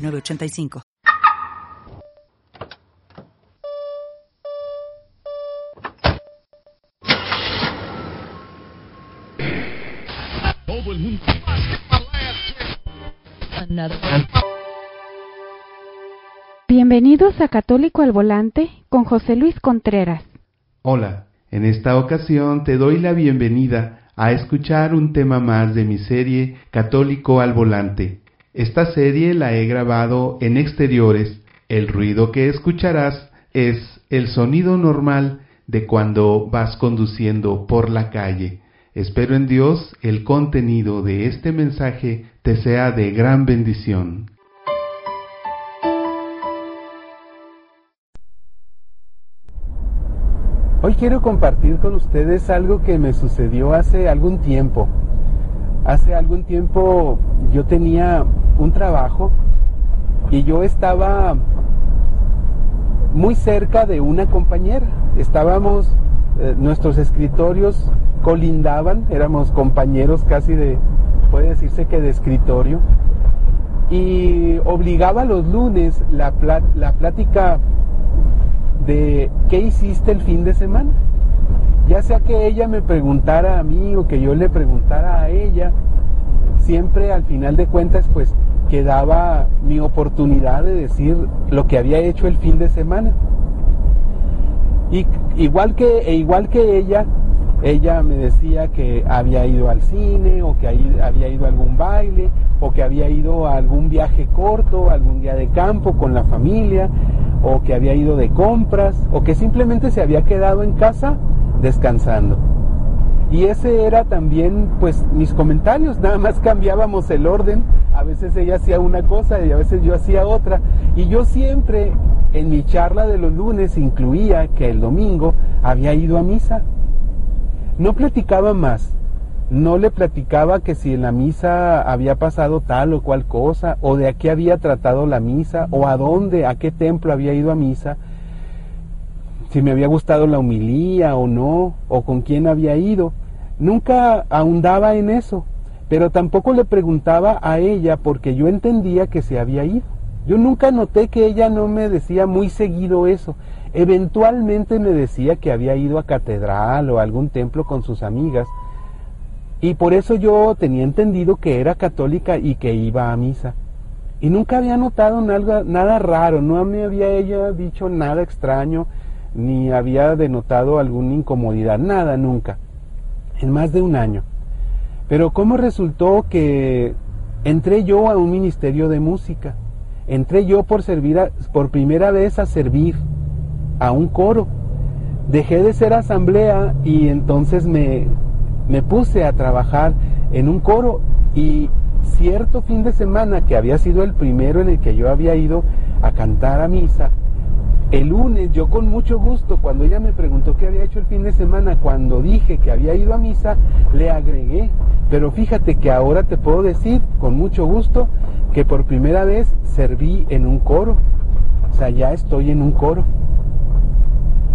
985. Bienvenidos a Católico al Volante con José Luis Contreras. Hola, en esta ocasión te doy la bienvenida a escuchar un tema más de mi serie Católico al Volante esta serie la he grabado en exteriores. El ruido que escucharás es el sonido normal de cuando vas conduciendo por la calle. Espero en Dios el contenido de este mensaje te sea de gran bendición. Hoy quiero compartir con ustedes algo que me sucedió hace algún tiempo. Hace algún tiempo yo tenía un trabajo y yo estaba muy cerca de una compañera. Estábamos, eh, nuestros escritorios colindaban, éramos compañeros casi de, puede decirse que de escritorio, y obligaba los lunes la, la plática de qué hiciste el fin de semana. Ya sea que ella me preguntara a mí o que yo le preguntara a ella, siempre al final de cuentas pues quedaba mi oportunidad de decir lo que había hecho el fin de semana. Y igual que, e igual que ella, ella me decía que había ido al cine o que había ido a algún baile o que había ido a algún viaje corto, algún día de campo con la familia o que había ido de compras o que simplemente se había quedado en casa descansando. Y ese era también pues mis comentarios, nada más cambiábamos el orden, a veces ella hacía una cosa y a veces yo hacía otra. Y yo siempre en mi charla de los lunes incluía que el domingo había ido a misa. No platicaba más, no le platicaba que si en la misa había pasado tal o cual cosa, o de a qué había tratado la misa, o a dónde, a qué templo había ido a misa si me había gustado la humilía o no, o con quién había ido. Nunca ahondaba en eso, pero tampoco le preguntaba a ella porque yo entendía que se había ido. Yo nunca noté que ella no me decía muy seguido eso. Eventualmente me decía que había ido a catedral o a algún templo con sus amigas. Y por eso yo tenía entendido que era católica y que iba a misa. Y nunca había notado nada, nada raro, no me había ella dicho nada extraño ni había denotado alguna incomodidad, nada, nunca, en más de un año. Pero ¿cómo resultó que entré yo a un ministerio de música? Entré yo por servir por primera vez a servir a un coro. Dejé de ser asamblea y entonces me, me puse a trabajar en un coro y cierto fin de semana que había sido el primero en el que yo había ido a cantar a misa, el lunes yo con mucho gusto, cuando ella me preguntó qué había hecho el fin de semana, cuando dije que había ido a misa, le agregué. Pero fíjate que ahora te puedo decir con mucho gusto que por primera vez serví en un coro. O sea, ya estoy en un coro.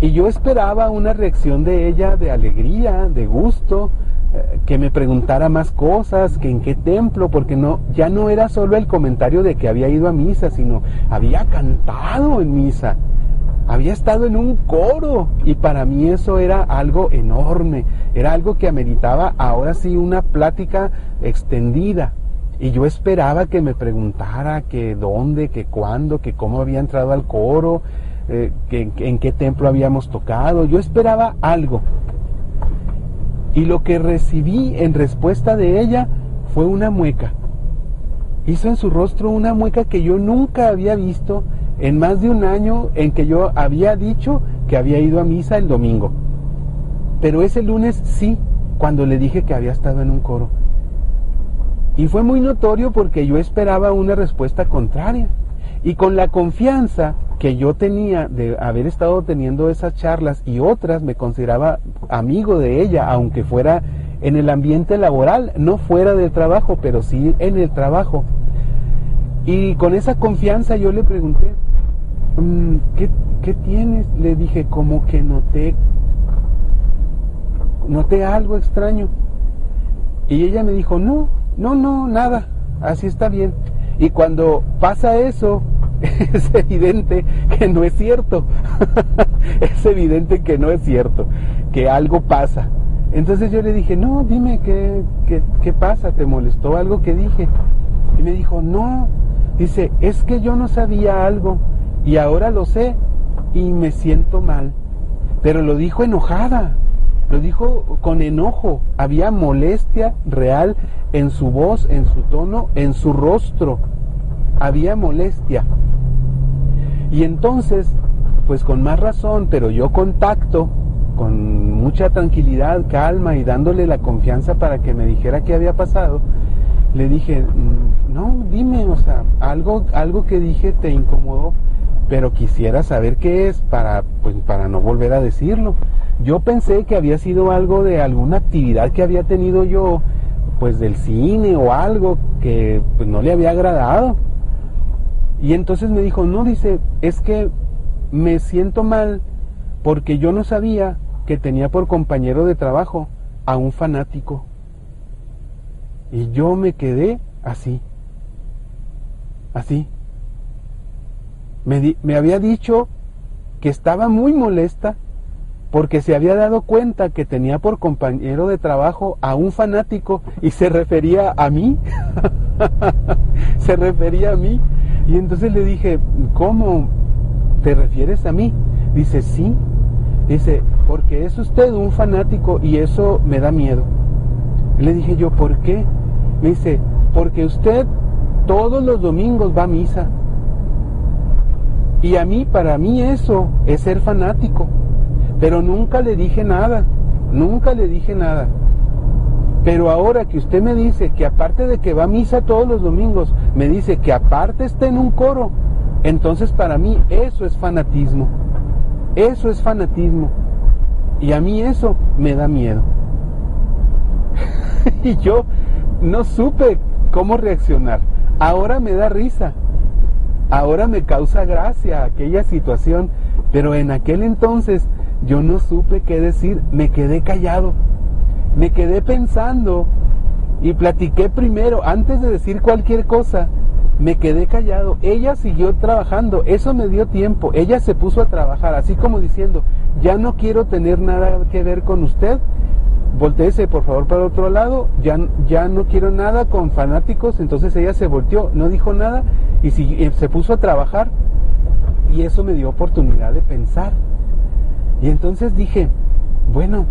Y yo esperaba una reacción de ella de alegría, de gusto, eh, que me preguntara más cosas, que en qué templo, porque no, ya no era solo el comentario de que había ido a misa, sino había cantado en misa había estado en un coro y para mí eso era algo enorme, era algo que ameritaba ahora sí una plática extendida. Y yo esperaba que me preguntara que dónde, que cuándo, que cómo había entrado al coro, eh, que en qué templo habíamos tocado. Yo esperaba algo. Y lo que recibí en respuesta de ella fue una mueca. Hizo en su rostro una mueca que yo nunca había visto en más de un año en que yo había dicho que había ido a misa el domingo. Pero ese lunes sí, cuando le dije que había estado en un coro. Y fue muy notorio porque yo esperaba una respuesta contraria. Y con la confianza que yo tenía de haber estado teniendo esas charlas y otras, me consideraba amigo de ella, aunque fuera en el ambiente laboral, no fuera del trabajo, pero sí en el trabajo. Y con esa confianza yo le pregunté, mm, ¿qué, ¿qué, tienes? Le dije, como que noté, noté algo extraño. Y ella me dijo, no, no, no, nada, así está bien. Y cuando pasa eso, es evidente que no es cierto. es evidente que no es cierto, que algo pasa. Entonces yo le dije, no, dime qué, qué, qué pasa, ¿te molestó algo que dije? Y me dijo, no, dice, es que yo no sabía algo y ahora lo sé y me siento mal. Pero lo dijo enojada, lo dijo con enojo, había molestia real en su voz, en su tono, en su rostro, había molestia. Y entonces, pues con más razón, pero yo contacto con mucha tranquilidad, calma y dándole la confianza para que me dijera qué había pasado, le dije, no, dime, o sea, algo, algo que dije te incomodó, pero quisiera saber qué es para, pues, para no volver a decirlo. Yo pensé que había sido algo de alguna actividad que había tenido yo, pues del cine o algo que pues, no le había agradado. Y entonces me dijo, no, dice, es que me siento mal porque yo no sabía que tenía por compañero de trabajo a un fanático. Y yo me quedé así, así. Me, había dicho que estaba muy molesta porque se había dado cuenta que tenía por compañero de trabajo a un fanático y se refería a mí. se refería a mí. Y entonces le dije, ¿cómo te refieres a mí? Dice, sí, Dice, porque es usted un fanático y eso me da miedo. Le dije yo, ¿por qué? Me dice, porque usted todos los domingos va a misa. Y a mí, para mí eso es ser fanático. Pero nunca le dije nada, nunca le dije nada. Pero ahora que usted me dice que aparte de que va a misa todos los domingos, me dice que aparte está en un coro, entonces para mí eso es fanatismo. Eso es fanatismo. Y a mí eso me da miedo. y yo no supe cómo reaccionar. Ahora me da risa. Ahora me causa gracia aquella situación. Pero en aquel entonces yo no supe qué decir. Me quedé callado. Me quedé pensando y platiqué primero, antes de decir cualquier cosa, me quedé callado. Ella siguió trabajando, eso me dio tiempo. Ella se puso a trabajar, así como diciendo, ya no quiero tener nada que ver con usted. Volteese por favor para otro lado, ya, ya no quiero nada con fanáticos. Entonces ella se volteó, no dijo nada y eh, se puso a trabajar. Y eso me dio oportunidad de pensar. Y entonces dije, bueno,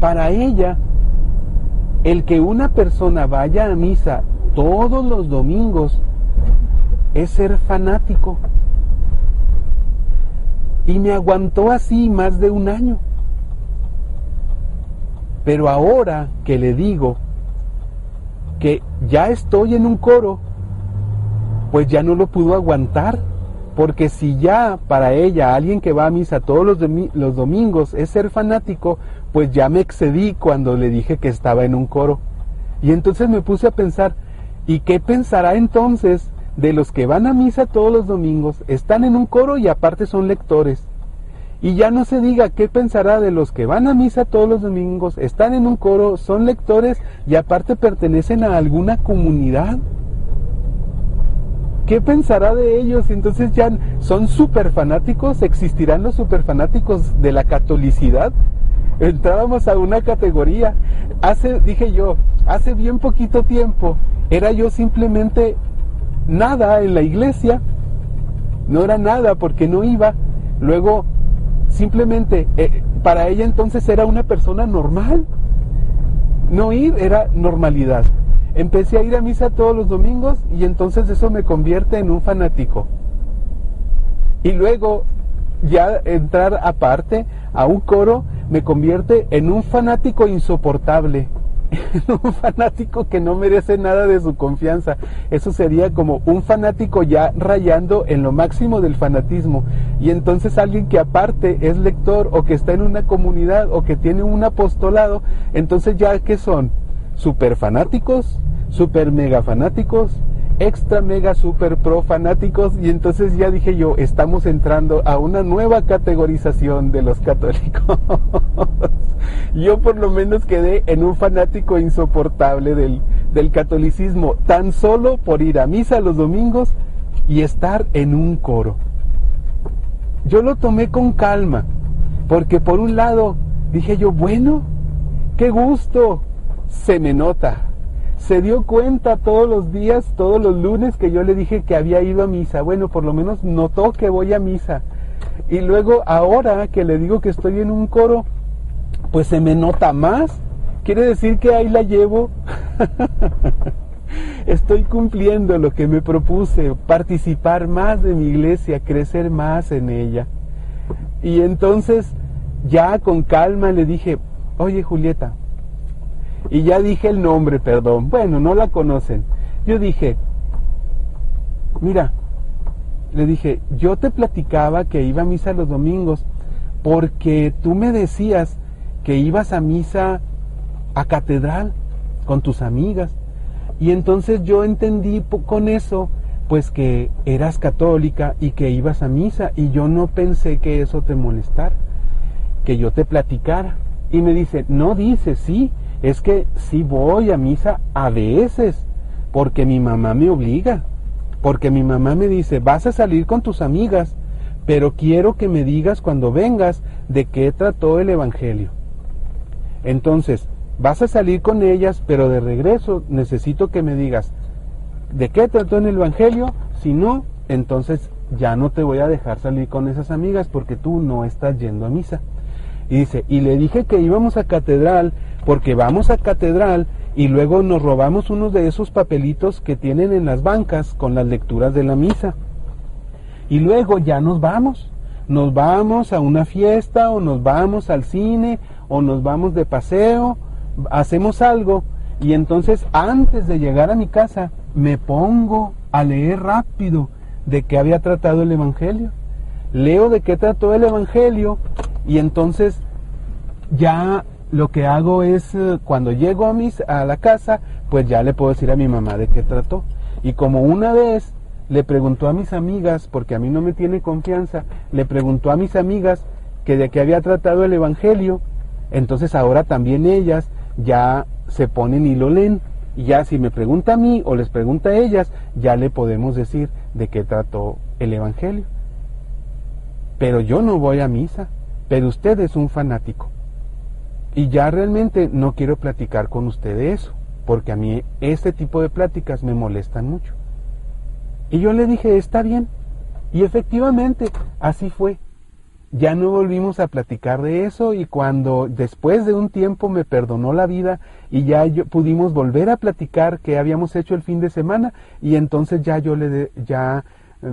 para ella el que una persona vaya a misa todos los domingos es ser fanático. Y me aguantó así más de un año. Pero ahora que le digo que ya estoy en un coro, pues ya no lo pudo aguantar. Porque si ya para ella alguien que va a misa todos los, los domingos es ser fanático, pues ya me excedí cuando le dije que estaba en un coro. Y entonces me puse a pensar, ¿y qué pensará entonces de los que van a misa todos los domingos, están en un coro y aparte son lectores? Y ya no se diga qué pensará de los que van a misa todos los domingos, están en un coro, son lectores y aparte pertenecen a alguna comunidad. ¿Qué pensará de ellos? Entonces ya son super fanáticos, existirán los super fanáticos de la catolicidad entrábamos a una categoría. Hace, dije yo, hace bien poquito tiempo era yo simplemente nada en la iglesia. No era nada porque no iba. Luego, simplemente, eh, para ella entonces era una persona normal. No ir era normalidad. Empecé a ir a misa todos los domingos y entonces eso me convierte en un fanático. Y luego ya entrar aparte a un coro me convierte en un fanático insoportable. un fanático que no merece nada de su confianza. Eso sería como un fanático ya rayando en lo máximo del fanatismo. Y entonces alguien que aparte es lector o que está en una comunidad o que tiene un apostolado, entonces ya que son super fanáticos, super mega fanáticos, extra mega super pro fanáticos y entonces ya dije yo, estamos entrando a una nueva categorización de los católicos. yo por lo menos quedé en un fanático insoportable del, del catolicismo, tan solo por ir a misa los domingos y estar en un coro. Yo lo tomé con calma, porque por un lado dije yo, bueno, qué gusto, se me nota, se dio cuenta todos los días, todos los lunes que yo le dije que había ido a misa. Bueno, por lo menos notó que voy a misa. Y luego ahora que le digo que estoy en un coro, pues se me nota más. Quiere decir que ahí la llevo. estoy cumpliendo lo que me propuse, participar más de mi iglesia, crecer más en ella. Y entonces ya con calma le dije, oye Julieta, y ya dije el nombre, perdón. Bueno, no la conocen. Yo dije, mira, le dije, yo te platicaba que iba a misa los domingos porque tú me decías que ibas a misa a catedral con tus amigas. Y entonces yo entendí con eso, pues que eras católica y que ibas a misa. Y yo no pensé que eso te molestara, que yo te platicara. Y me dice, no dice, sí, es que sí voy a misa a veces, porque mi mamá me obliga, porque mi mamá me dice, vas a salir con tus amigas, pero quiero que me digas cuando vengas de qué trató el Evangelio. Entonces, vas a salir con ellas, pero de regreso necesito que me digas de qué trató en el Evangelio, si no, entonces ya no te voy a dejar salir con esas amigas porque tú no estás yendo a misa. Y dice, y le dije que íbamos a catedral porque vamos a catedral y luego nos robamos unos de esos papelitos que tienen en las bancas con las lecturas de la misa. Y luego ya nos vamos. Nos vamos a una fiesta o nos vamos al cine o nos vamos de paseo, hacemos algo y entonces antes de llegar a mi casa me pongo a leer rápido de qué había tratado el Evangelio. Leo de qué trató el Evangelio y entonces ya lo que hago es, eh, cuando llego a, mis, a la casa, pues ya le puedo decir a mi mamá de qué trató. Y como una vez le preguntó a mis amigas, porque a mí no me tiene confianza, le preguntó a mis amigas que de qué había tratado el Evangelio, entonces ahora también ellas ya se ponen y lo leen. Y ya si me pregunta a mí o les pregunta a ellas, ya le podemos decir de qué trató el Evangelio. Pero yo no voy a misa pero usted es un fanático. Y ya realmente no quiero platicar con usted de eso, porque a mí este tipo de pláticas me molestan mucho. Y yo le dije, está bien. Y efectivamente, así fue. Ya no volvimos a platicar de eso y cuando después de un tiempo me perdonó la vida y ya yo, pudimos volver a platicar qué habíamos hecho el fin de semana y entonces ya yo le ya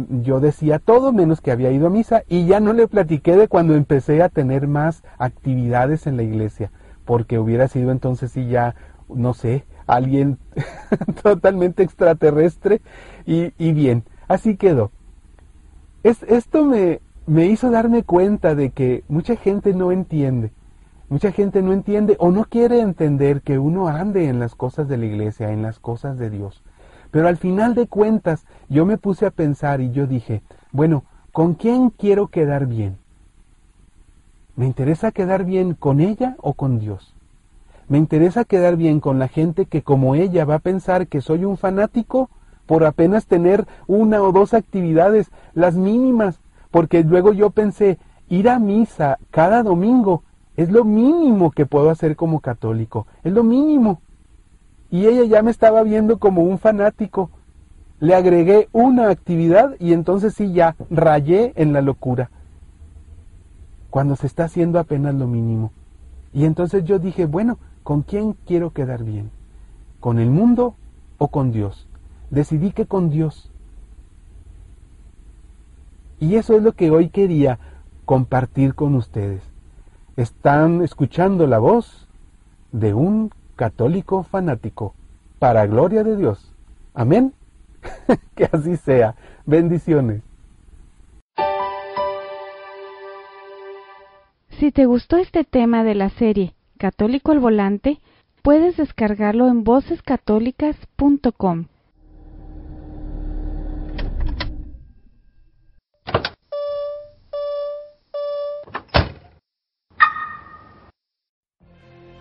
yo decía todo menos que había ido a misa y ya no le platiqué de cuando empecé a tener más actividades en la iglesia, porque hubiera sido entonces sí ya, no sé, alguien totalmente extraterrestre y, y, bien, así quedó. Es, esto me, me hizo darme cuenta de que mucha gente no entiende, mucha gente no entiende o no quiere entender que uno ande en las cosas de la iglesia, en las cosas de Dios. Pero al final de cuentas yo me puse a pensar y yo dije, bueno, ¿con quién quiero quedar bien? ¿Me interesa quedar bien con ella o con Dios? ¿Me interesa quedar bien con la gente que como ella va a pensar que soy un fanático por apenas tener una o dos actividades, las mínimas? Porque luego yo pensé, ir a misa cada domingo es lo mínimo que puedo hacer como católico, es lo mínimo y ella ya me estaba viendo como un fanático. Le agregué una actividad y entonces sí ya rayé en la locura. Cuando se está haciendo apenas lo mínimo. Y entonces yo dije, bueno, ¿con quién quiero quedar bien? ¿Con el mundo o con Dios? Decidí que con Dios. Y eso es lo que hoy quería compartir con ustedes. Están escuchando la voz de un católico fanático, para gloria de Dios. Amén. que así sea. Bendiciones. Si te gustó este tema de la serie Católico al Volante, puedes descargarlo en vocescatólicas.com.